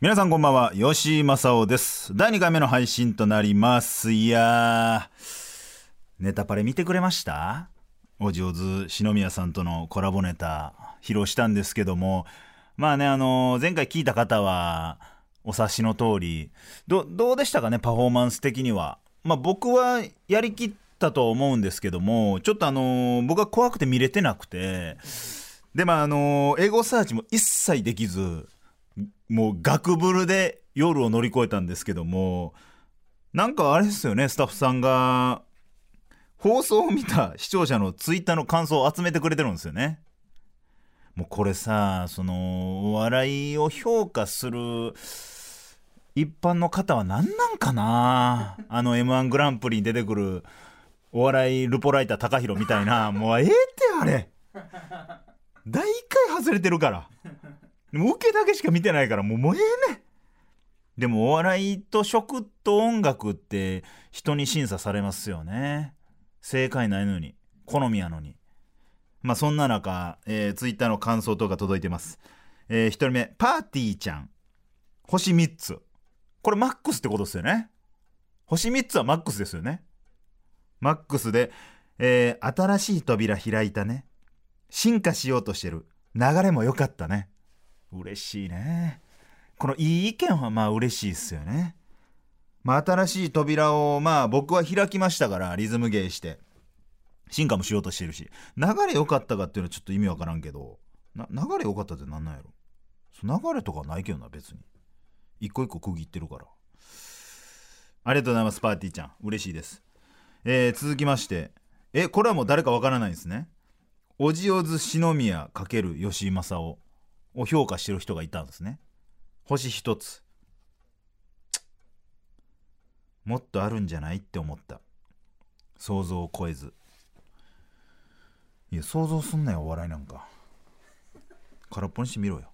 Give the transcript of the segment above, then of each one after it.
皆さんこんばんは吉井正夫です。第2回目の配信となります。いやーネタパレ見てくれました？お上手篠宮さんとのコラボネタ披露したんですけども。まあねあの前回聞いた方はお察しの通りどどうでしたかねパフォーマンス的にはまあ僕はやりきったと思うんですけどもちょっとあの僕は怖くて見れてなくてでまああの英語サーチも一切できずもうガクブルで夜を乗り越えたんですけどもなんかあれですよねスタッフさんが放送を見た視聴者のツイッターの感想を集めてくれてるんですよね。もうこれさそのお笑いを評価する一般の方は何なんかな？あの m 1グランプリに出てくるお笑いルポライター高弘みたいな。もうええってあれ。大回外れてるから。もう受けだけしか見てないから。もうもうええねん。でもお笑いと食と音楽って人に審査されますよね。正解ないのに。好みやのに。まあそんな中、えー、ツイッターの感想とか届いてます。えー、1人目パーティーちゃん。星3つ。これマックスってことですよね。星3つはマックスですよね。マックスで、えー新しい扉開いたね。進化しようとしてる。流れも良かったね。嬉しいね。このいい意見はまあ嬉しいっすよね。まあ新しい扉をまあ僕は開きましたからリズム芸して。進化もしようとしてるし。流れ良かったかっていうのはちょっと意味わからんけど。流れ良かったってなんなんやろ。流れとかないけどな別に。一個一個区切ってるから。ありがとうございますパーティーちゃん。嬉しいです。えー続きまして。えこれはもう誰かわからないですね。おじおず篠宮×吉井正夫を評価してる人がいたんですね。星一つ。もっとあるんじゃないって思った。想像を超えず。いや想像すんなよお笑いなんか。空っぽにしてみろよ。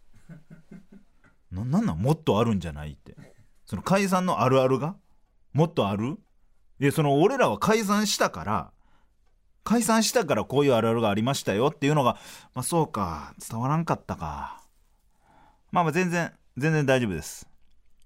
ななんなん？もっとあるんじゃないって。その解散のあるあるが？もっとある？いやその俺らは解散したから解散したからこういうあるあるがありましたよっていうのがまあそうか。伝わらんかったか。まあまあ全然全然大丈夫です。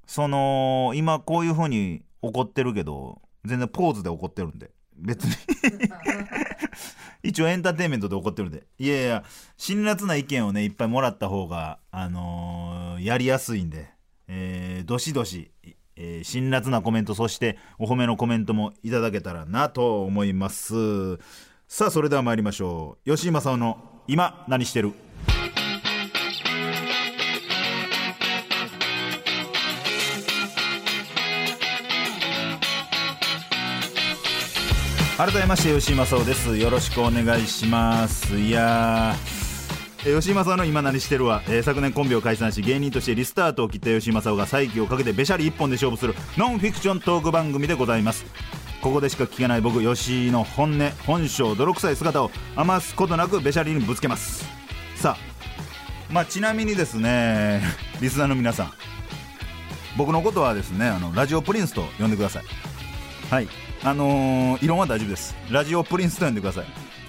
その今こういう風に怒ってるけど全然ポーズで怒ってるんで。別に。一応エンターテインメントで怒ってるんで。いやいや辛辣な意見をねいっぱいもらった方があのーやりやすいんで。えーどしどし、えー辛辣なコメントそしてお褒めのコメントもいただけたらなと思います。さあそれでは参りましょう。吉井正夫の今何してる？改めまして吉井正夫です。よろしくお願いします。いやー吉井正夫の今何してるは、えー昨年コンビを解散し芸人としてリスタートを切った吉井正夫が再起をかけてべしゃり一本で勝負するノンフィクショントーク番組でございます。ここでしか聞けない僕吉井の本音本性泥臭い姿を余すことなくべしゃりにぶつけます。さあまあちなみにですねリスナーの皆さん僕のことはですねあのラジオプリンスと呼んでください。はい。あのー異論は大丈夫です。ラジオプリンスと呼んでください。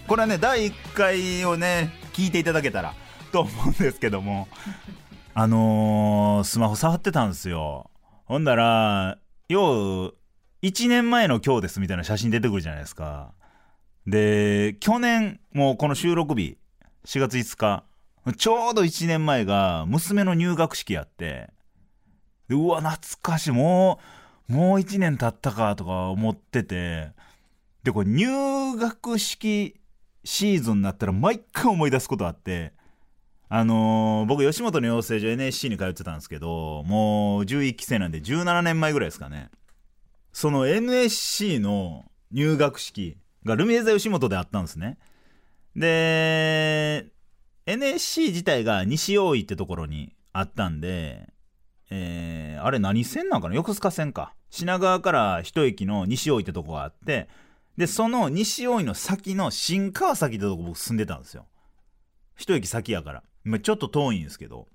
これはね第1回をね聞いていただけたらと思うんですけども。あのースマホ触ってたんですよ。ほんだらよう1年前の今日ですみたいな写真出てくるじゃないですか。で去年もうこの収録日4月5日ちょうど1年前が娘の入学式やって。うわ懐かしい。もうもう1年経ったかとか思っててでこれ入学式シーズンになったら毎回思い出すことあってあのー僕吉本の養成所 NSC に通ってたんですけどもう11期生なんで17年前ぐらいですかね。その NSC の入学式がルミネ座吉本であったんですね。で NSC 自体が西大井ってところにあったんでえーあれ何線なんかな？横須賀線か。品川から一駅の西大井ってとこがあってでその西大井の先の新川崎ってとこ僕住んでたんですよ。一駅先やから。まちょっと遠いんですけど。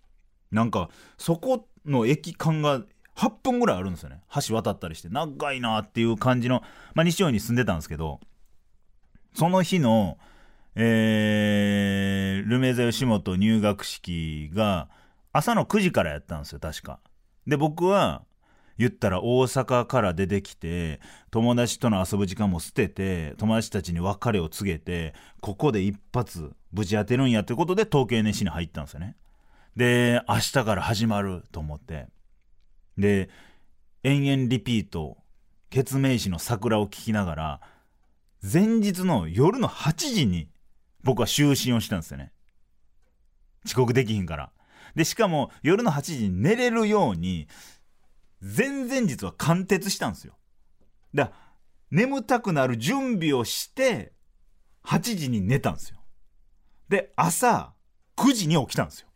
なんかそこの駅間が8分ぐらいあるんですよね。橋渡ったりして。長いなっていう感じの、まあ、西尾に住んでたんですけど。その日の、えー、ルメザ吉本入学式が朝の9時からやったんですよ確か。で僕は言ったら大阪から出てきて友達との遊ぶ時間も捨てて友達たちに別れを告げてここで一発ぶち当てるんやってことで東京 NSC に入ったんですよね。で明日から始まると思って。で延々リピート決命詞の桜を聴きながら前日の夜の8時に僕は就寝をしたんですよね。遅刻できひんから。でしかも夜の8時に寝れるように前々日は貫徹したんですよ。だ眠たくなる準備をして8時に寝たんですよ。で朝9時に起きたんですよ。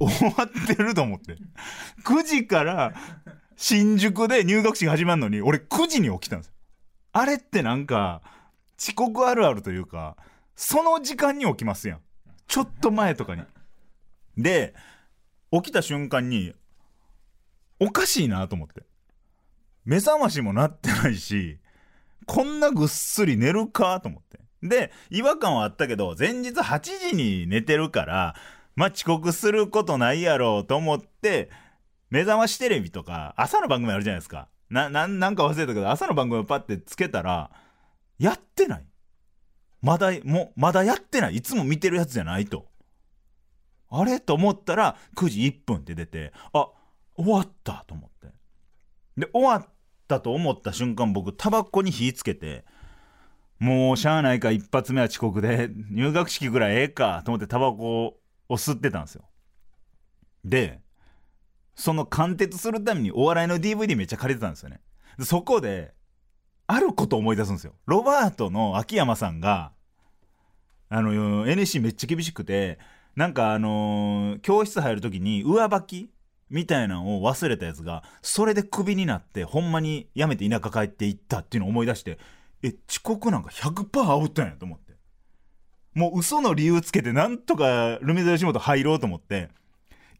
終わってると思って。9時から新宿で入学式始まるのに俺9時に起きたんですよ。あれってなんか遅刻あるあるというかその時間に起きますやん。ちょっと前とかに。で起きた瞬間におかしいなと思って。目覚ましもなってないしこんなぐっすり寝るかと思って。で違和感はあったけど前日8時に寝てるからまあ遅刻することないやろうと思って目覚ましテレビとか朝の番組あるじゃないですか。なななんか忘れたけど朝の番組をパッてつけたらやってない。まだもまだやってない。いつも見てるやつじゃないと。あれ？と思ったら9時1分って出てあ終わったと思って。で終わったと思った瞬間僕タバコに火つけてもうしゃあないか一発目は遅刻で入学式ぐらいええかと思ってタバコを吸ってたんですよ。でその貫徹するためにお笑いの DVD めっちゃ借りてたんですよね。でそこであること思い出すんですよ。ロバートの秋山さんがあの NSC めっちゃ厳しくてなんかあのー教室入る時に上履きみたいなのを忘れたやつがそれでクビになってほんまに辞めて田舎帰っていったっていうのを思い出してえ遅刻なんか100%アウトやと思って。もう嘘の理由つけてなんとかルミネ吉本入ろうと思って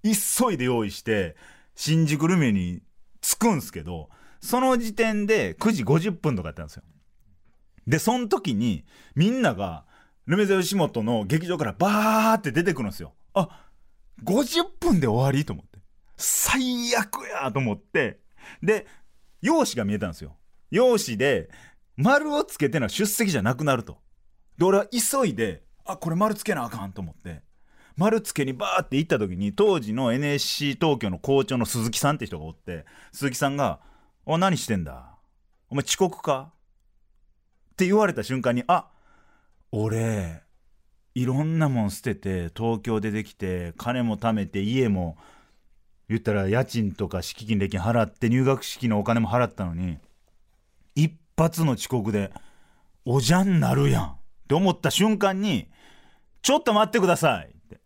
急いで用意して新宿ルミに着くんすけどその時点で9時50分とかやったんですよ。でその時にみんながルメゼ吉本の劇場からバーって出てくるんですよ。あ50分で終わりと思って。最悪やと思ってで用紙が見えたんですよ。用紙で丸をつけてのは出席じゃなくなると。で俺は急いであこれ丸つけなあかんと思って丸つけにバーって行った時に当時の NSC 東京の校長の鈴木さんって人がおって鈴木さんが「お何してんだ？お前遅刻か?」って言われた瞬間にあ俺いろんなもん捨てて東京出てきて金も貯めて家も言ったら家賃とか敷金礼金払って入学式のお金も払ったのに一発の遅刻でおじゃんなるやん。って思った瞬間にちょっと待ってください。って。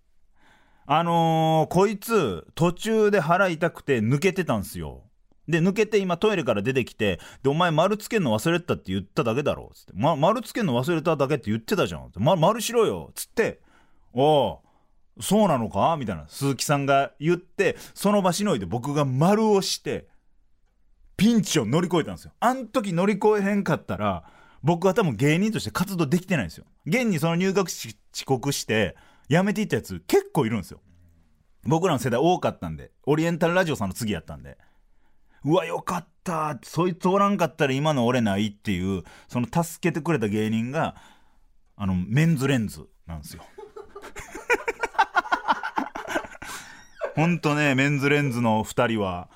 あのーこいつ途中で腹痛くて抜けてたんすよ。で抜けて今トイレから出てきてでお前丸つけんの忘れたって言っただけだろ。つって、ま、丸つけんの忘れただけって言ってたじゃん、ま、丸しろよ。つって。おう。そうなのか？みたいな。鈴木さんが言ってその場しのいで僕が丸をしてピンチを乗り越えたんですよ。あん時乗り越えへんかったら僕は多分芸人として活動できてないんですよ。現にその入学式遅刻して辞めていったやつ結構いるんですよ。僕らの世代多かったんでオリエンタルラジオさんの次やったんで。うわよかった。そいつおらんかったら今の俺ないっていうその助けてくれた芸人があのメンズレンズなんですよ。ほんとねメンズレンズの2人は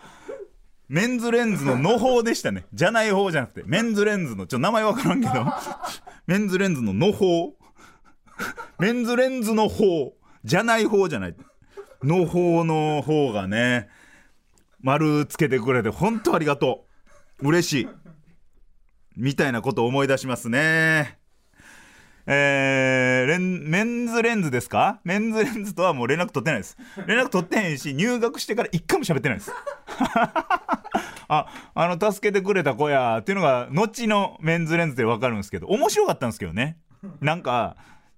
メンズレンズのの方でしたね。じゃない方じゃなくてメンズレンズのちょっと名前わからんけどメンズレンズのの方。メンズレンズの方。じゃない方じゃない。の方の方がね丸つけてくれて本当ありがとう。嬉しい。みたいなことを思い出しますね。えーレンメンズレンズですか？メンズレンズとはもう連絡取ってないです。連絡取ってへんし入学してから一回も喋ってないです。ああの助けてくれた子やっていうのが後のメンズレンズで分かるんですけど面白かったんですけどね。なんか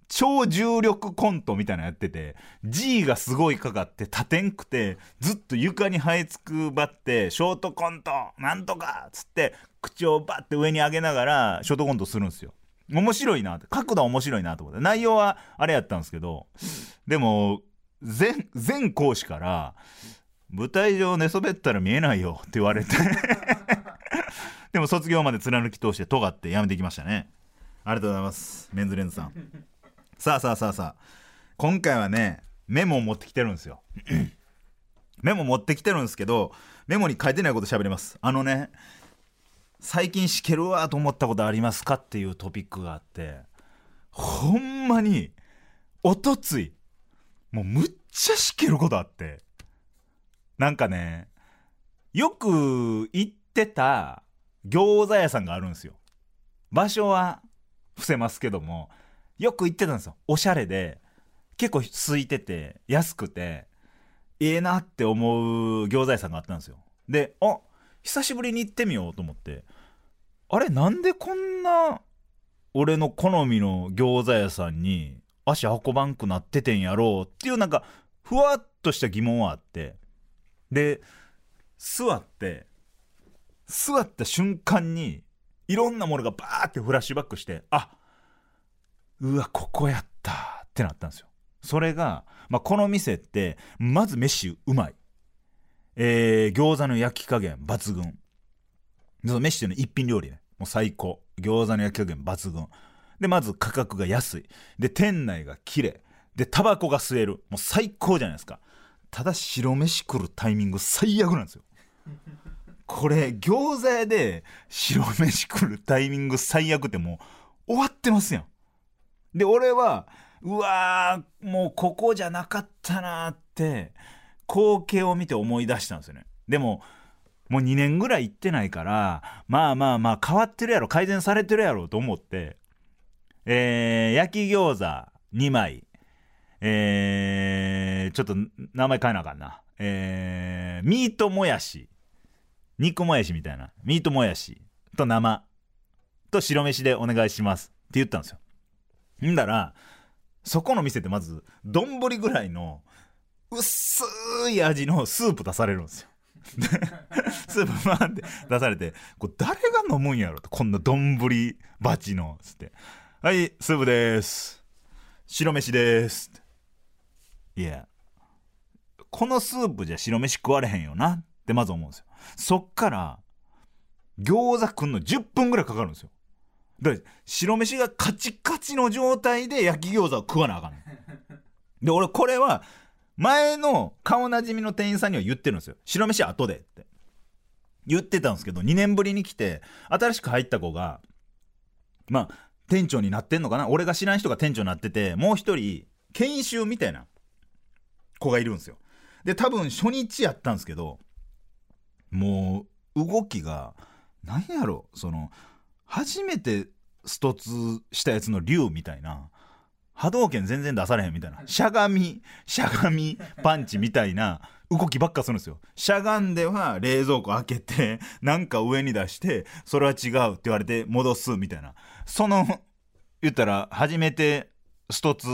超重力コントみたいなのやってて G がすごいかかって立てんくてずっと床に這いつくばってショートコントなんとかっつって口をバッて上に上げながらショートコントするんですよ。面白いなって角度は面白いなと思って。内容はあれやったんですけどでも全全講師から「舞台上寝そべったら見えないよ」って言われて。でも卒業まで貫き通して尖ってやめてきましたね。ありがとうございますメンズレンズさん。さあさあさあさあ。今回はねメモを持ってきてるんですよ。メモ持ってきてるんですけどメモに書いてないこと喋ります。あのね最近しけるわと思ったことありますかっていうトピックがあってほんまにおとついもうむっちゃしけることあって。なんかねよく行ってた餃子屋さんがあるんですよ。場所は伏せますけどもよく行ってたんですよ。おしゃれで結構空いてて安くてええなって思う餃子屋さんがあったんですよ。であ久しぶりに行ってみようと思って。あれなんでこんな俺の好みの餃子屋さんに足運ばんくなっててんやろうっていうなんかふわっとした疑問はあって。で座って座った瞬間にいろんなものがバーってフラッシュバックしてあうわここやったってなったんですよ。それが、まあ、この店ってまず飯うまい。えー、餃子の焼き加減抜群。その飯っていうの一品料理ね。もう最高。餃子の焼き加減抜群。でまず価格が安い。で店内が綺麗。でタバコが吸える。もう最高じゃないですか。ただ白飯来るタイミング最悪なんですよ。これ餃子屋で白飯来るタイミング最悪ってもう終わってますやん。で俺はうわーもうここじゃなかったなって光景を見て思い出したんですよね。でももう2年ぐらい行ってないからまあまあまあ変わってるやろ。改善されてるやろと思って。えー、焼き餃子2枚。えー、ちょっと名前変えなあかんな。えー、ミートもやし。肉もやしみたいな。ミートもやしと生。と白飯でお願いします。って言ったんですよ。んだらそこの店ってまず丼ぐらいの薄い味のスープ出されるんですよ。スープバーンって出されてこれ誰が飲むんやろとこんな丼バチのつって「はいスープです。白飯です」いやこのスープじゃ白飯食われへんよなってまず思うんですよ。そっから餃子食んの10分ぐらいかかるんですよ。だから白飯がカチカチの状態で焼き餃子を食わなあかんねんで俺これは前の顔なじみの店員さんには言ってるんですよ。白飯後でって。言ってたんですけど2年ぶりに来て新しく入った子がまあ店長になってんのかな？俺が知らん人が店長になっててもう一人研修みたいな子がいるんですよ。で多分初日やったんですけどもう動きが何やろ？その初めてストツしたやつの竜みたいな波動拳全然出されへんみたいな。しゃがみしゃがみパンチみたいな動きばっかするんですよ。しゃがんでは冷蔵庫開けてなんか上に出してそれは違うって言われて戻すみたいな。その言ったら初めてストツ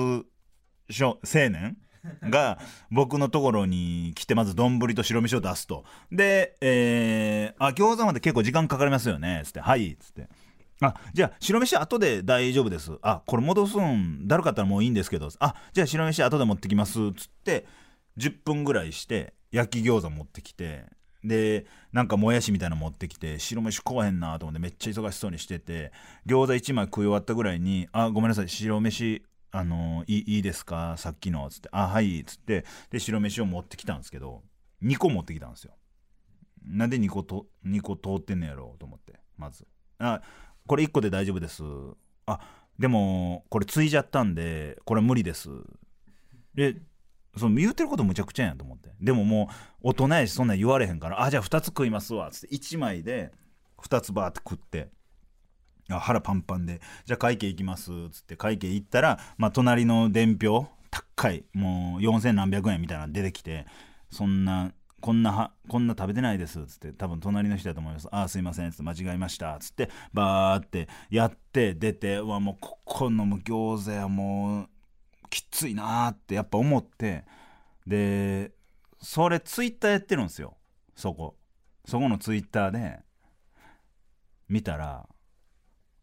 青年が僕のところに来てまず丼と白飯を出すと。で、えー、あ餃子まで結構時間かかりますよねつって。はいつって。あじゃあ白飯後で大丈夫です。あこれ戻すんだるかったらもういいんですけど。あじゃあ白飯後で持ってきます。つって10分ぐらいして焼き餃子持ってきてでなんかもやしみたいなの持ってきて白飯食わへんなと思ってめっちゃ忙しそうにしてて餃子1枚食い終わったぐらいに「あごめんなさい白飯あのいいいですか？さっきの」つって「あはい」っつってで白飯を持ってきたんですけど2個持ってきたんですよ。なんで2個と2個通ってんのやろうと思ってまず。あこれ1個で大丈夫です。あでもこれついじゃったんでこれ無理です。でその言うてることむちゃくちゃやんと思って。でももう大人やしそんなん言われへんからあじゃあ2つ食いますわっつって1枚で2つバーって食ってあ腹パンパンでじゃあ会計行きますっつって会計行ったら、まあ、隣の伝票高いもう4000何百円みたいなの出てきてそんなこんなはこんな食べてないです」っつって多分隣の人だと思います「ああすいません」っつって間違えましたっつってバーってやって出てうわもうここのもう餃子やもうきついなーってやっぱ思ってでそれツイッターやってるんですよ。そこ。そこのツイッターで見たら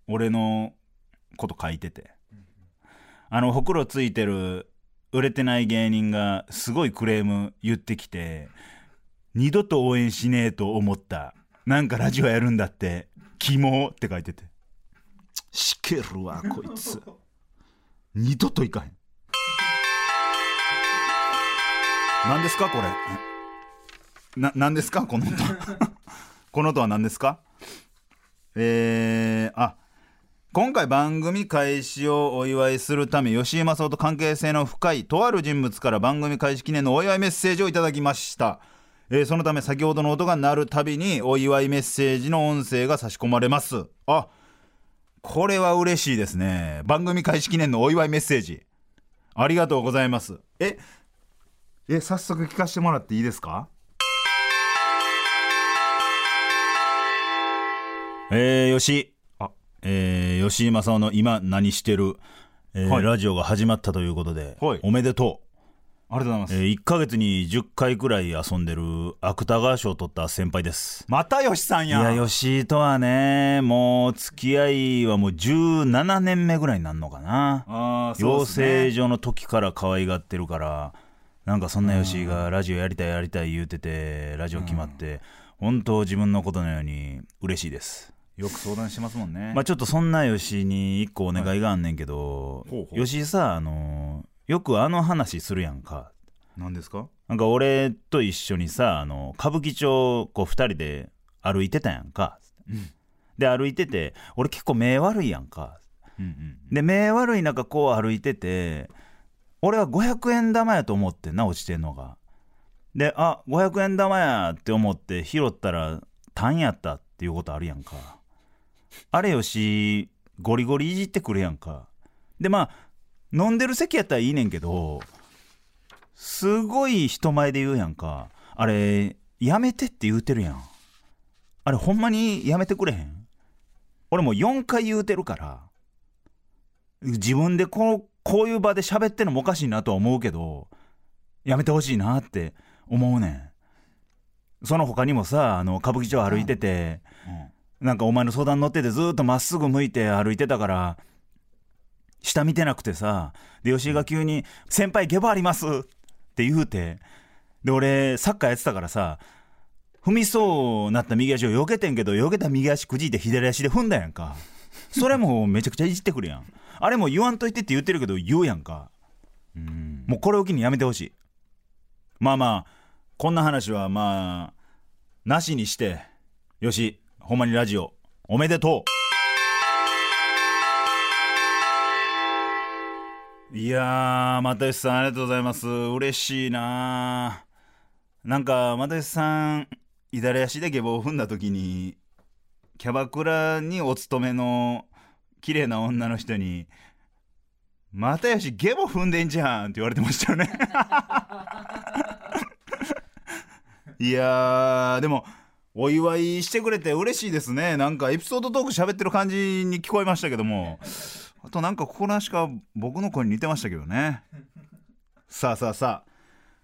俺のこと書いてて。あのほくろついてる売れてない芸人がすごいクレーム言ってきて二度と応援しねえと思った。なんかラジオやるんだって。キモって書いてて。しけるわこいつ。二度といかへん。何ですかこれ？な何ですかこの音？この音は何ですか？えー、あ今回番組開始をお祝いするため吉井正夫と関係性の深いとある人物から番組開始記念のお祝いメッセージをいただきました、えーそのため先ほどの音が鳴るたびにお祝いメッセージの音声が差し込まれます。あこれは嬉しいですね。番組開始記念のお祝いメッセージ。ありがとうございます。ええ早速聞かせてもらっていいですか？えー、吉井あえー、吉井正夫の今何してる、えーはい。ラジオが始まったということで、はい。おめでとありがとうございます。う、え1ヶ月に10回くらい遊んでる芥川賞を取った先輩ですまた吉さんいや。や吉井とはねもう付き合いはもう17年目ぐらいになるのかなあーそう養ですね成所の時から可愛がってるからなんかそんな吉井がラジオやりたいやりたい言うててラジオ決まって本当自分のことのように嬉しいですよく相談してますもんね。まあちょっとそんな吉井に一個お願いがあんねんけど、ほうほう吉井さあのよくあの話するやんか。何ですか？なんか俺と一緒にさあの歌舞伎町こう2人で歩いてたやんか、で歩いてて俺結構目悪いやんか。うんうん。で目悪い中こう歩いてて俺は500円玉やと思ってんな落ちてんのが。であ500円玉やって思って拾ったら単やったっていうことあるやんか。あれよしゴリゴリいじってくるやんか。でまあ飲んでる席やったらいいねんけどすごい人前で言うやんか。あれやめてって言うてるやん。あれほんまにやめてくれへん？俺もう4回言うてるから自分でこうこういう場で喋ってんのもおかしいなとは思うけどやめてほしいなって思うねん。その他にもさあの歌舞伎町歩いてて、なんかお前の相談乗っててずーっとまっすぐ向いて歩いてたから下見てなくてさで吉井が急に「先輩ゲボあります」って言うてで俺サッカーやってたからさ踏みそうなった右足を避けてんけど避けた右足くじいて左足で踏んだやんか。それもめちゃくちゃいじってくるやん。あれも言わんといてって言ってるけど言うやんか。うん。もうこれを機にやめてほしい。まあまあこんな話はまあなしにしてよしほんまにラジオおめでとう。いやー又吉さんありがとうございます。嬉しいななんか又吉さん左足で下棒を踏んだ時にキャバクラにお勤めの綺麗な女の人に「又吉ゲボ踏んでんじゃん」って言われてましたよね。いやーでもお祝いしてくれて嬉しいですね。なんかエピソードトーク喋ってる感じに聞こえましたけどもあとなんかここらしか僕の声に似てましたけどね。さあさあさあ。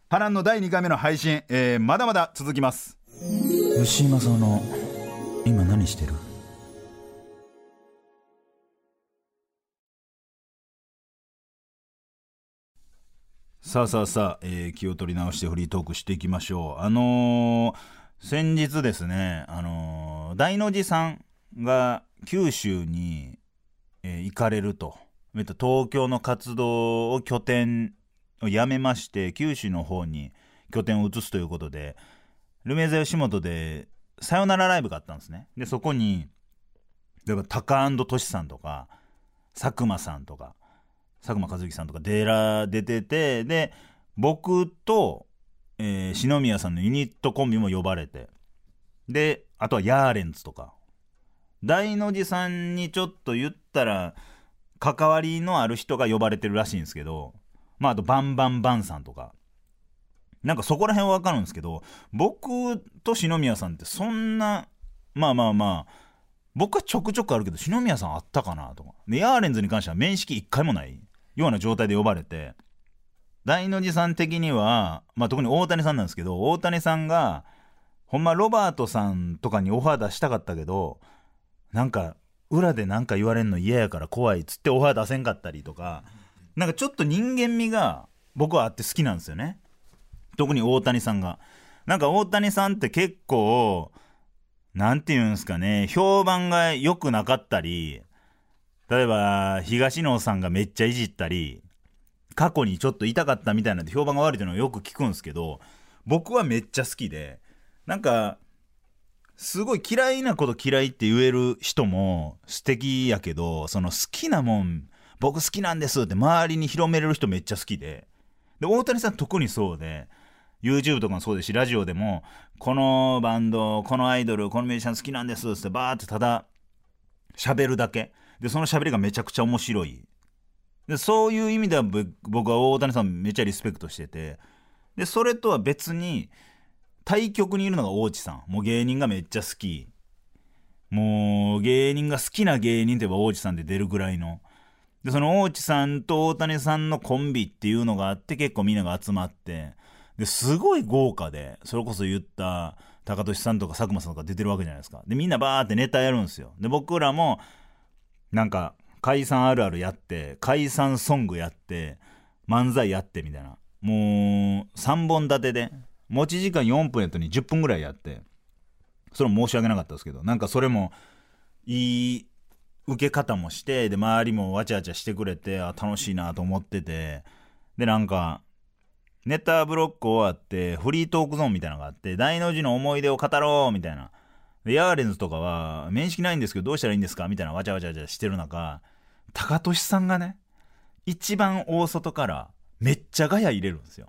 波乱の第2回目の配信、えーまだまだ続きます。吉井正夫の今何してる？さあさあさあ、えー気を取り直してフリートークしていきましょう。あのー先日ですねあのー大の字さんが九州に、えー行かれると。えっと東京の活動を拠点をやめまして九州の方に拠点を移すということでルメザ吉本でさよならライブがあったんですね。でそこに例えばタカトシさんとか佐久間さんとか佐久間一行さんとかデラ出ててで僕と、えー篠宮さんのユニットコンビも呼ばれてであとはヤーレンズとか大の字さんにちょっと言ったら関わりのある人が呼ばれてるらしいんですけどまああとバンバンバンさんとか。なんかそこら辺は分かるんですけど僕と篠宮さんってそんなまあまあまあ僕はちょくちょくあるけど篠宮さんあったかなとか。でヤーレンズに関しては面識一回もないような状態で呼ばれて。大の字さん的には、まあ、特に大谷さんなんですけど大谷さんがほんまロバートさんとかにオファー出したかったけどなんか裏で何か言われんの嫌やから怖いっつってオファー出せんかったりとかなんかちょっと人間味が僕はあって好きなんですよね。特に大谷さんが。なんか大谷さんって結構なんて言うんですかね評判が良くなかったり例えば東野さんがめっちゃいじったり過去にちょっと痛かったみたいなんで評判が悪いっていうのをよく聞くんですけど僕はめっちゃ好きでなんかすごい嫌いなこと嫌いって言える人も素敵やけどその好きなもん僕好きなんですって周りに広めれる人めっちゃ好きで。で大谷さん特にそうで YouTube とかもそうですしラジオでもこのバンドこのアイドルこのミュージシャン好きなんですってバーってただ喋るだけ。でその喋りがめちゃくちゃ面白い。でそういう意味では僕は大谷さんめっちゃリスペクトしてて。でそれとは別に対極にいるのが大地さん。もう芸人がめっちゃ好き。もう芸人が好きな芸人といえば大地さんで出るぐらいの。でその大地さんと大谷さんのコンビっていうのがあって結構みんなが集まって。ですごい豪華でそれこそ言った高俊さんとか佐久間さんとか出てるわけじゃないですか。でみんなバーってネタやるんですよ。で僕らもなんか解散あるあるやって解散ソングやって漫才やってみたいな。もう3本立てで持ち時間4分やったのに10分ぐらいやってそれも申し訳なかったですけどなんかそれもいい受け方もしてで周りもわちゃわちゃしてくれてあ楽しいなと思っててでなんかネタブロック終わってフリートークゾーンみたいなのがあって大の字の思い出を語ろうみたいな。でヤーレンズとかは面識ないんですけどどうしたらいいんですか？みたいなわちゃわちゃわちゃしてる中高俊さんがね一番大外からめっちゃガヤ入れるんですよ。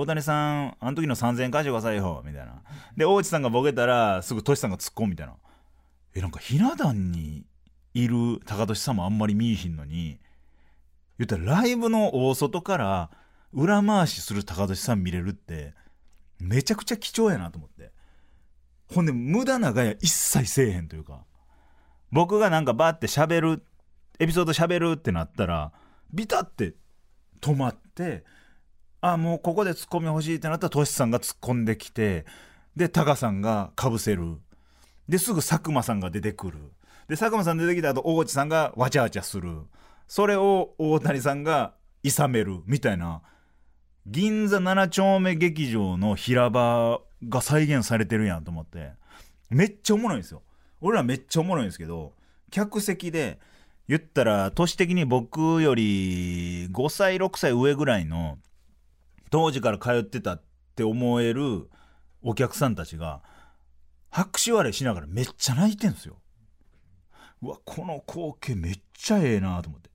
大谷さんあの時の3000円返してくださいよみたいな。で大内さんがボケたらすぐトシさんが突っ込むみたいな。えなんかひな壇にいる高俊さんもあんまり見いひんのに言ったらライブの大外から裏回しする高俊さん見れるってめちゃくちゃ貴重やなと思って。ほんで無駄なガヤ一切せえへんというか僕がなんかバーって喋るエピソード喋るってなったらビタって止まってあもうここでツッコミ欲しいってなったらトシさんが突っ込んできてでタカさんがかぶせる。ですぐ佐久間さんが出てくる。で佐久間さん出てきた後大内さんがわちゃわちゃする。それを大谷さんがいさめるみたいな。銀座7丁目劇場の平場が再現されてるやんと思って。めっちゃおもろいんですよ。俺らめっちゃおもろいんですけど客席で言ったら年的に僕より5歳6歳上ぐらいの当時から通ってたって思えるお客さんたちが拍手割れしながらめっちゃ泣いてんすよ。うわこの光景めっちゃええなと思って。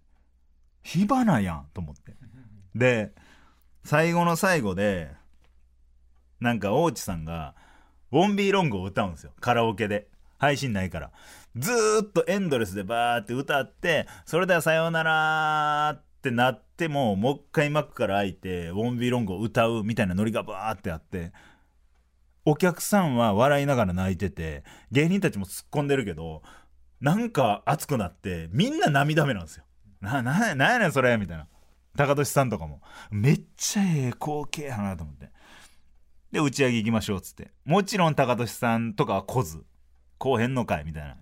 火花やんと思って。で最後の最後でなんか大地さんが「ウォンビーロング」を歌うんですよ。カラオケで。配信ないから。ずっとエンドレスでバーって歌ってそれではさようならってってなってももう一回幕から開いて「ウォンビーロング」を歌うみたいなノリがバーってあってお客さんは笑いながら泣いてて芸人たちも突っ込んでるけどなんか熱くなってみんな涙目なんですよ。なななんやねんそれみたいな。高俊さんとかも。めっちゃええ光景やなと思って。で打ち上げ行きましょうっつって。もちろん高俊さんとかは来ずこうへんのかいみたいな。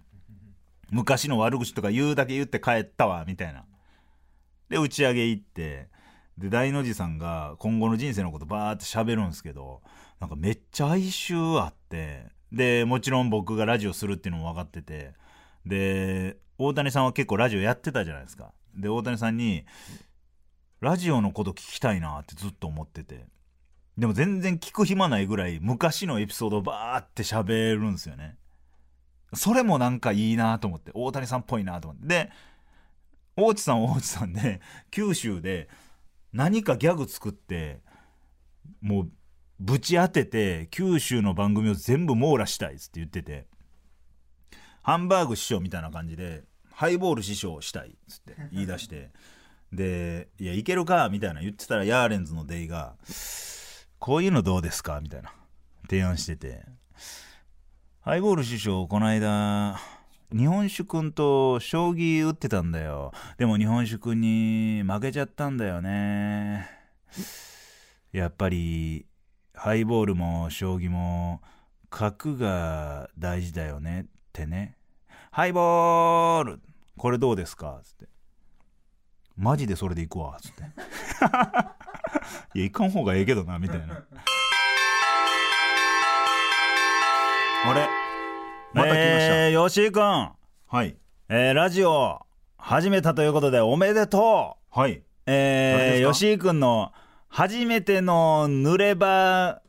昔の悪口とか言うだけ言って帰ったわみたいな。で打ち上げ行ってで大の字さんが今後の人生のことバーって喋るんですけどなんかめっちゃ哀愁あってでもちろん僕がラジオするっていうのも分かっててで大谷さんは結構ラジオやってたじゃないですか。で大谷さんにラジオのこと聞きたいなってずっと思っててでも全然聞く暇ないぐらい昔のエピソードバーって喋るんですよね。それもなんかいいなと思って大谷さんっぽいなと思って。で大地さん大地さんで九州で何かギャグ作ってもうぶち当てて九州の番組を全部網羅したいっつって言っててハンバーグ師匠みたいな感じでハイボール師匠したいっつって言い出してで「いやいけるか」みたいな言ってたらヤーレンズのデイがこういうのどうですかみたいな提案しててハイボール師匠この間日本酒くんと将棋打ってたんだよ。でも日本酒くんに負けちゃったんだよね。やっぱりハイボールも将棋も角が大事だよね。ってね。ハイボール!これどうですか?つって。マジでそれでいくわ。つって。いやいかん方がええけどなみたいな。あれ？また来ました、えー、吉井くん、はい。えー、ラジオ始めたということでおめでとう。はい。えー、吉井くんの初めての濡れ場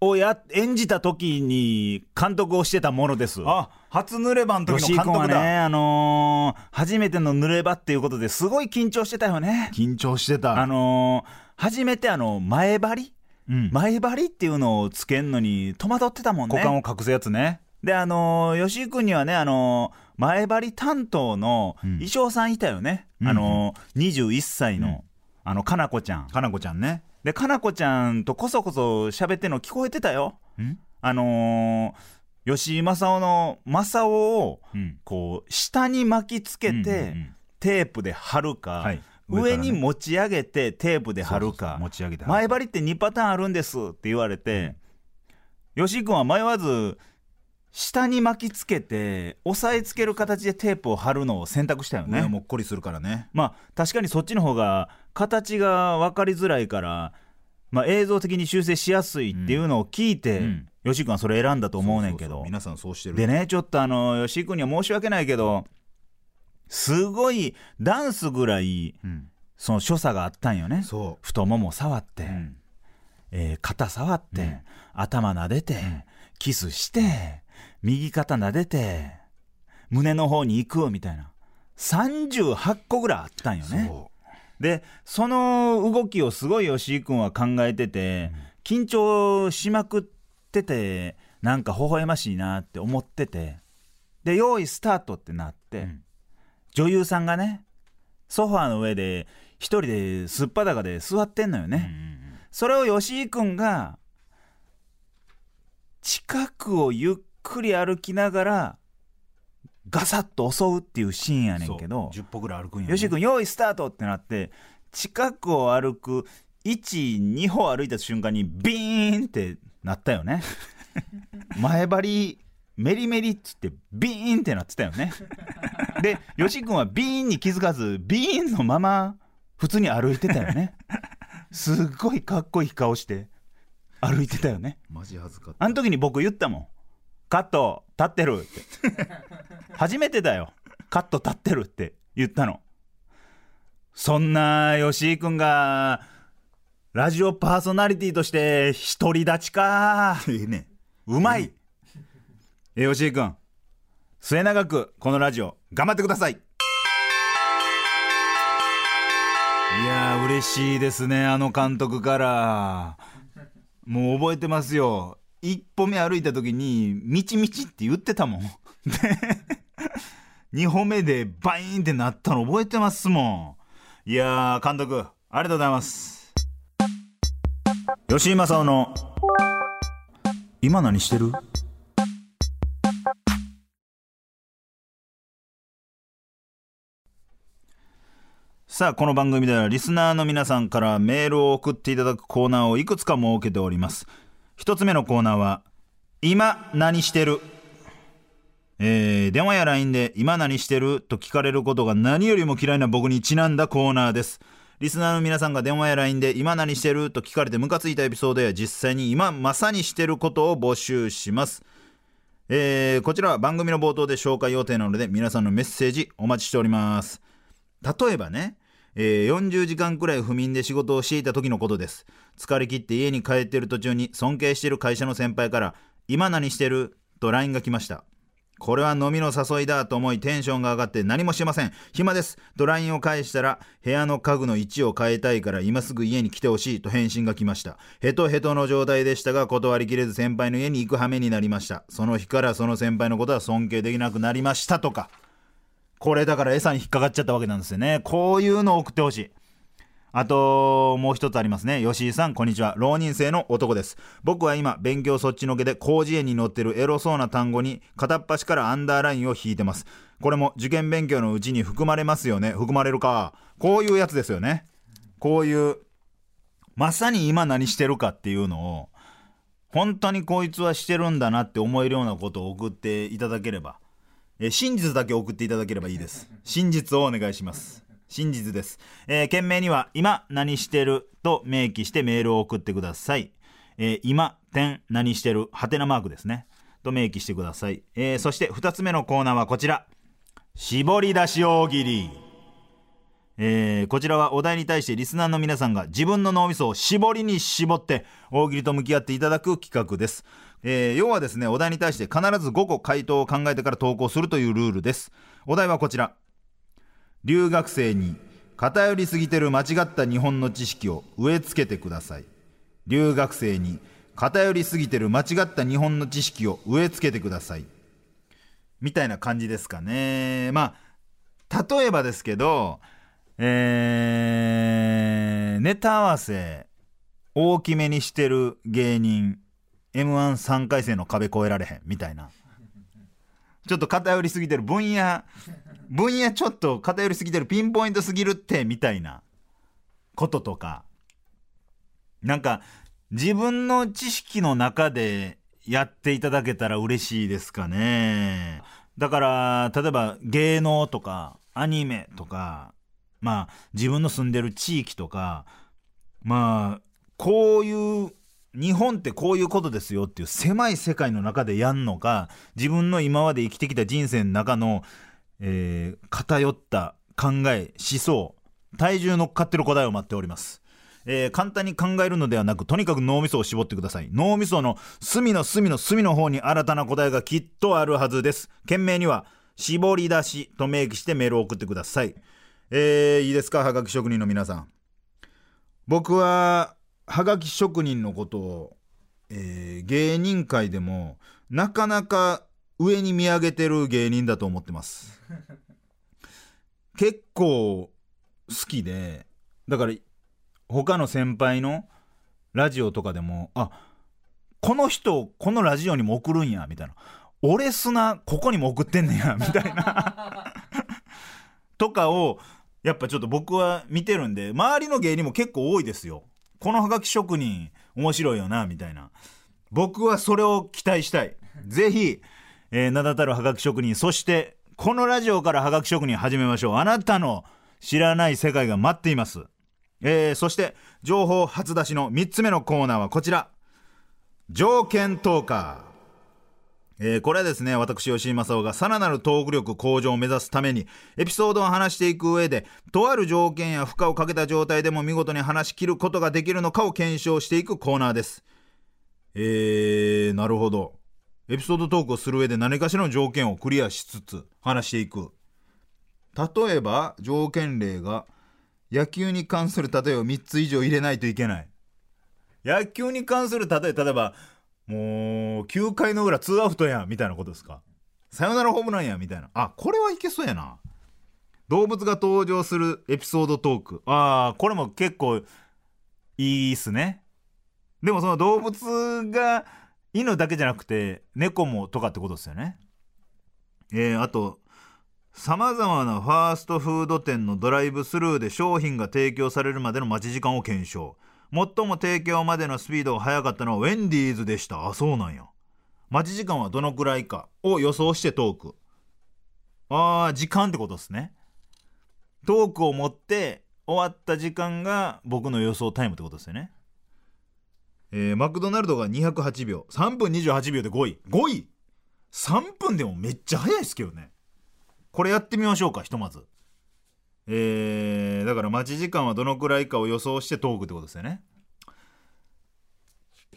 をや演じた時に監督をしてたものです。あ初濡れ番の時の監督だ、ね、あのー初めての濡れ場っていうことですごい緊張してたよね。緊張してた。あのー初めてあの前張り？うん。前張りっていうのをつけんのに戸惑ってたもんね。股間を隠すやつねであのー吉井君にはねあのー前張り担当のうん。衣装さんいたよね、うんあのー21歳の、うん。あのかなこちゃん。かなこちゃんね。でかなこちゃんとこそこそ喋ってんの聞こえてたよ。ん。あのー吉井正夫の正夫をうん。こう下に巻きつけて、テープで貼るか、はい。上に持ち上げてテープで貼るか。そう持ち上げて貼る前張りって2パターンあるんですって言われて、吉井君は迷わず下に巻きつけて押さえつける形でテープを貼るのを選択したよね。もっこりするからね。まあ確かにそっちの方が形が分かりづらいから、まあ、映像的に修正しやすいっていうのを聞いて、うん。吉井君はそれ選んだと思うねんけど。皆さんそうしてる。でねちょっとあの吉井君には申し訳ないけどすごいダンスぐらいうん。その所作があったんよね。そ太もも触って、う、うん。えー肩触って、うん。頭撫でて、キスして右肩撫でて胸の方に行くみたいな。38個ぐらいあったんよね。そでその動きをすごい吉井君は考えてて、緊張しまくっててなんか微笑ましいなって思っててで用意スタートってなって、うん。女優さんがねソファーの上で一人ですっぱだかで座ってんのよね、ううんうん。それを吉井君が近くをゆっくり歩きながらガサッと襲うっていうシーンやねんけどそう10歩ぐらい歩くんや、ね、吉井君用意スタートってなって近くを歩く12歩歩いた瞬間にビーンってなったよね。前張りメリメリっつってビーンってなってたよね。で吉井君はビーンに気づかずビーンのまま普通に歩いてたよね。すっごいかっこいい顔して歩いてたよね。マジ恥ずかった。あの時に僕言ったもんカット立ってるって。初めてだよ。カット立ってるって言ったの。そんな吉井君がラジオパーソナリティとして独り立ちか。ええね。うまい。え吉井君。末永くこのラジオ頑張ってください。いやー嬉しいですねあの監督から。もう覚えてますよ一歩目歩いた時に「みちみち」って言ってたもん。で2歩目でバインってなったの覚えてますもん。いや監督ありがとうございます。吉井正夫の「今何してる?」さあこの番組ではリスナーの皆さんからメールを送っていただくコーナーをいくつか設けております。一つ目のコーナーは「今何してる?」えー電話や LINE で「今何してる?」と聞かれることが何よりも嫌いな僕にちなんだコーナーですリスナーの皆さんが電話や LINE で「今何してる?」と聞かれてムカついたエピソードや実際に今まさにしてることを募集しますえーこちらは番組の冒頭で紹介予定なので皆さんのメッセージお待ちしております例えばね、えー40時間くらい不眠で仕事をしていた時のことです。疲れ切って家に帰ってる途中に尊敬している会社の先輩から「今何してる?」と LINE が来ました。これは飲みの誘いだと思いテンションが上がって何もしてません。暇です。と LINE を返したら部屋の家具の位置を変えたいから今すぐ家に来てほしいと返信が来ました。ヘトヘトの状態でしたが断りきれず先輩の家に行く羽目になりました。その日からその先輩のことは尊敬できなくなりましたとか。これだから餌に引っかかっちゃったわけなんですよねこういうのを送ってほしいあと、もう一つありますね。吉井さん、こんにちは。浪人生の男です。僕は今、勉強そっちのけで、広辞苑に載ってるエロそうな単語に、片っ端からアンダーラインを引いてます。これも受験勉強のうちに含まれますよね。含まれるか。こういうやつですよね。こういう、まさに今何してるかっていうのを、本当にこいつはしてるんだなって思えるようなことを送っていただければ、えー真実だけ送っていただければいいです。真実をお願いします。真実です。えー件名には、今何してると明記してメールを送ってください。えー今、点、何してる、はてなマークですね。と明記してください。えーそして二つ目のコーナーはこちら。絞り出し大喜利。えーこちらはお題に対してリスナーの皆さんが自分の脳みそを絞りに絞って大喜利と向き合っていただく企画です、えー要はですねお題に対して必ず5個回答を考えてから投稿するというルールです。お題はこちら。留学生に偏りすぎてる間違った日本の知識を植え付けてください。留学生に偏りすぎてる間違った日本の知識を植え付けてください。みたいな感じですかね。まあ例えばですけどえーネタ合わせ大きめにしてる芸人 m 1 3回戦の壁越えられへんみたいな。ちょっと偏りすぎてる分野分野ちょっと偏りすぎてるピンポイントすぎるってみたいなこととか。なんか自分の知識の中でやっていただけたら嬉しいですかね。だから例えば芸能とかアニメとかまあ自分の住んでる地域とかまあこういう日本ってこういうことですよっていう狭い世界の中でやんのか自分の今まで生きてきた人生の中の、えー偏った考え思想体重乗っかってる答えを待っております。えー簡単に考えるのではなくとにかく脳みそを絞ってください。脳みその隅の隅の隅の方に新たな答えがきっとあるはずです。件名には絞り出しと明記してメールを送ってください。えーいいですか？はがき職人の皆さん。僕ははがき職人のことを、えー芸人界でもなかなか上に見上げてる芸人だと思ってます。結構好きでだから他の先輩のラジオとかでもあこの人このラジオにも送るんやみたいな。俺砂ここにも送ってんねやみたいな。とかをやっぱちょっと僕は見てるんで周りの芸人も結構多いですよ。このハガキ職人面白いよなみたいな。僕はそれを期待したい。ぜひ、えー名だたるハガキ職人そしてこのラジオからハガキ職人始めましょう。あなたの知らない世界が待っています。えーそして情報初出しの3つ目のコーナーはこちら。条件トーカーえーこれはですね私吉井正夫がさらなるトーク力向上を目指すためにエピソードを話していく上でとある条件や負荷をかけた状態でも見事に話し切ることができるのかを検証していくコーナーです。えー、なるほど。エピソードトークをする上で何かしらの条件をクリアしつつ話していく。例えば条件例が野球に関する例えを3つ以上入れないといけない。野球に関する例え例えばもう9回の裏ツーアウトやんみたいなことですか？サヨナラホームランやんみたいな。あこれはいけそうやな。動物が登場するエピソードトーク。ああこれも結構いいっすね。でもその動物が犬だけじゃなくて猫もとかってことですよね。えー、あとさまざまなファーストフード店のドライブスルーで商品が提供されるまでの待ち時間を検証。最も提供までのスピードが速かったのはウェンディーズでした。あそうなんや。待ち時間はどのくらいかを予想してトーク。あー時間ってことですね。トークを持って終わった時間が僕の予想タイムってことですよね。えーマクドナルドが208秒3分28秒で5位5位3分でもめっちゃ早いですけどね。これやってみましょうかひとまず。えー、だから待ち時間はどのくらいかを予想してトークってことですよね。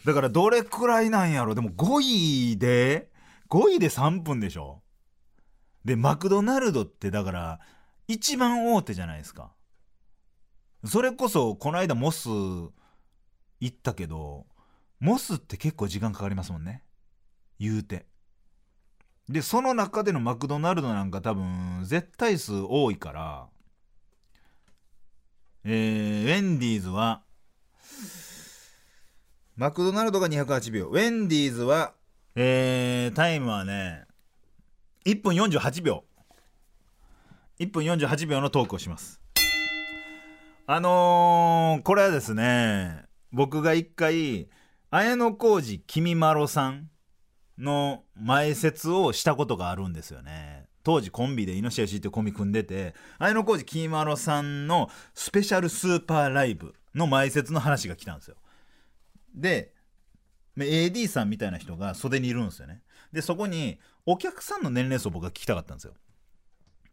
だからどれくらいなんやろ。でも5位で5位で3分でしょ。でマクドナルドってだから一番大手じゃないですか。それこそこの間モス行ったけどモスって結構時間かかりますもんね。言うて。でその中でのマクドナルドなんか多分絶対数多いからえー、ウェンディーズはマクドナルドが208秒ウェンディーズはえー、タイムはね1分48秒1分48秒のトークをします。あのー、これはですね僕が一回綾小路きみまろさんの前説をしたことがあるんですよね当時コンビでイノシシってコンビ組んでて綾小路きみまろさんのスペシャルスーパーライブの前説の話が来たんですよ。で AD さんみたいな人が袖にいるんですよね。でそこにお客さんの年齢層僕が聞きたかったんですよ。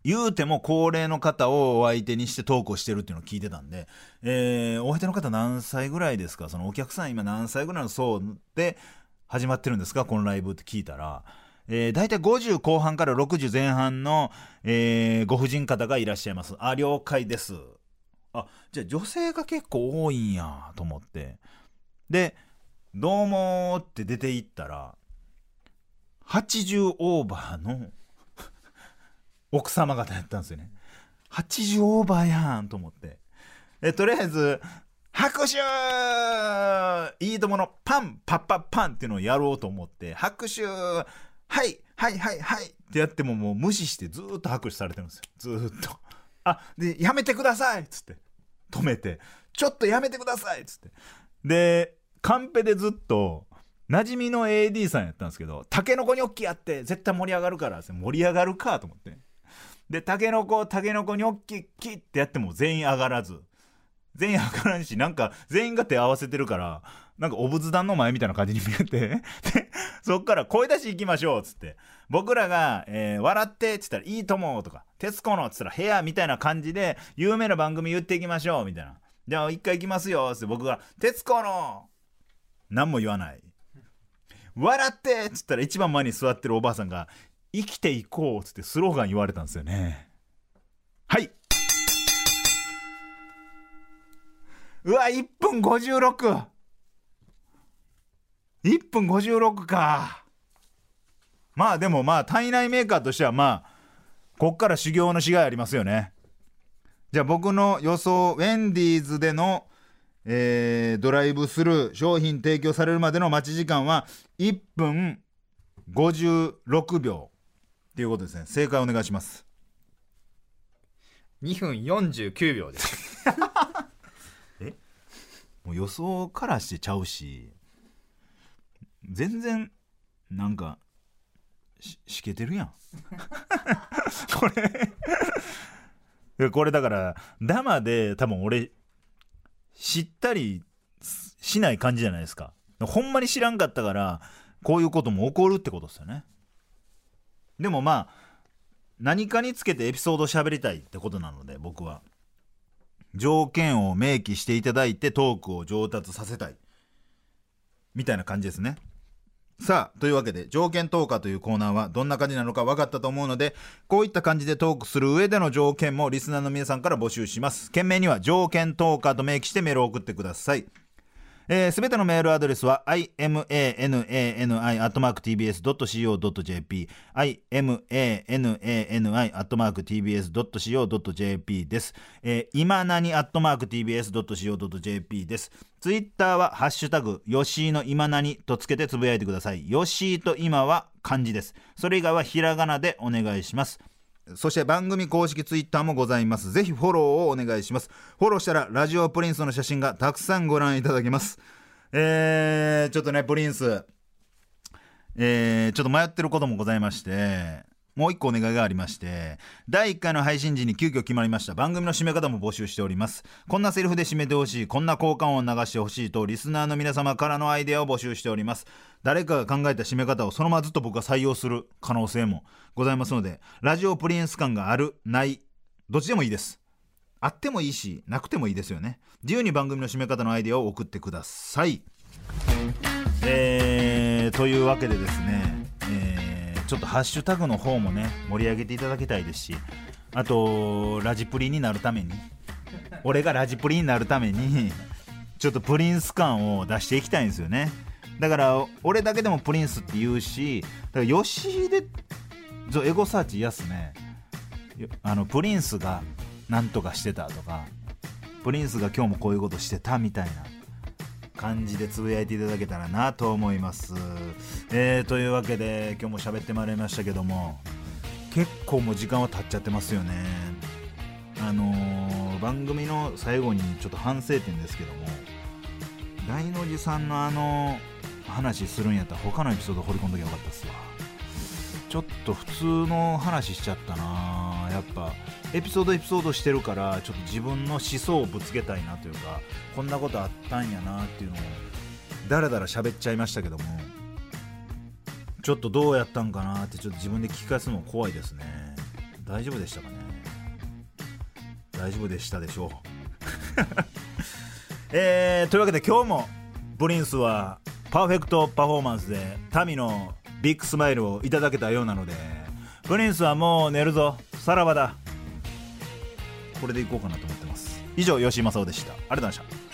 言うても高齢の方をお相手にしてトークをしてるっていうのを聞いてたんで、えー、お相手の方何歳ぐらいですか？そのお客さん今何歳ぐらいの層で始まってるんですか？このライブって聞いたら、えー、大体50後半から60前半の、えー、ご婦人方がいらっしゃいます。あ了解です。あじゃあ女性が結構多いんやと思って。で「どうも」って出て行ったら80オーバーの 奥様方やったんですよね。80オーバーやんと思って。えとりあえず拍手いいとものパンパッパッパンっていうのをやろうと思って拍手はいはいはいはい。ってやってももう無視してずっと拍手されてるんですよ。ずっと。あでやめてくださいっつって。止めて。ちょっとやめてくださいっつって。でカンペでずっと馴染みの AD さんやったんですけどタケノコニョッキやって絶対盛り上がるから盛り上がるかと思って。で、タケノコ、タケノコニョッキ、キってやっても全員上がらず。全員上がらんし、なんか全員が手合わせてるから、なんかお仏壇の前みたいな感じに見えて、で、そっから声出し行きましょうっ、つって。僕らが、えー、笑ってっ、つったらいいと思うとか、徹子のっ、つったら部屋みたいな感じで、有名な番組言っていきましょう、みたいな。じゃあ一回行きますよ、つって僕が、徹子の何も言わない。笑ってっつったら一番前に座ってるおばあさんが、生きていこうっつってスローガン言われたんですよねはいうわ1分 56! 561分56か。まあでもまあ体内メーカーとしてはまあこっから修行のしがいありますよね。じゃあ僕の予想ウェンディーズでの、えー、ドライブスルー商品提供されるまでの待ち時間は1分56秒っていうことですね。正解お願いします。2分49秒です。え？もう予想からしてちゃうし全然なんかしけてるやん。これ。これだからダマで多分俺知ったりしない感じじゃないですか。ほんまに知らんかったからこういうことも起こるってことですよね。でもまあ何かにつけてエピソード喋りたいってことなので僕は。条件を明記していただいてトークを上達させたい。みたいな感じですね。さあというわけで条件投下というコーナーはどんな感じなのか分かったと思うのでこういった感じでトークする上での条件もリスナーの皆さんから募集します。件名には条件投下と明記してメールを送ってください。えー、べてのメールアドレスは imanani.tbs.co.jp imanani.tbs.co.jp です。えー、今何 .tbs.co.jp です。ツイッターはハッシュタグ、よしーの今何とつけてつぶやいてください。よしーと今は漢字です。それ以外はひらがなでお願いします。そして番組公式ツイッターもございます。ぜひフォローをお願いします。フォローしたらラジオプリンスの写真がたくさんご覧いただけます。えー、ちょっとね、プリンス、えー、ちょっと迷ってることもございまして、もう一個お願いがありまして、第1回の配信時に急遽決まりました番組の締め方も募集しております。こんなセリフで締めてほしい、こんな交換音を流してほしいと、リスナーの皆様からのアイデアを募集しております。誰かが考えた締め方をそのままずっと僕が採用する可能性もございますので、ラジオプリンス感がある、ない、どっちでもいいです。あってもいいし、なくてもいいですよね。自由に番組の締め方のアイデアを送ってください。えー、というわけでですね、ちょっとハッシュタグの方もね、盛り上げていただきたいですし、あと、ラジプリになるために、俺がラジプリになるために、ちょっとプリンス感を出していきたいんですよね。だから、俺だけでもプリンスって言うし、だから吉で、エゴサーチ癒すね。あのプリンスがなんとかしてたとかプリンスが今日もこういうことしてたみたいな感じでつぶやいていただけたらなと思います、えー、というわけで今日も喋ってまいりましたけども結構もう時間は経っちゃってますよね。あのー番組の最後にちょっと反省点ですけども大の字さんのあの話するんやったら他のエピソード掘り込んどきゃよかったっすわ。ちょっと普通の話しちゃったなやっぱ。エピソードエピソードしてるからちょっと自分の思想をぶつけたいなというかこんなことあったんやなっていうのをだらだら喋っちゃいましたけどもちょっとどうやったんかなってちょっと自分で聞き返すのも怖いですね。大丈夫でしたかね？大丈夫でしたでしょう。えー、というわけで今日もプリンスはパーフェクトパフォーマンスで民のビッグスマイルをいただけたようなのでプリンスはもう寝るぞ。さらばだ。これでいこうかなと思ってます。以上吉井正夫でした。ありがとうございました。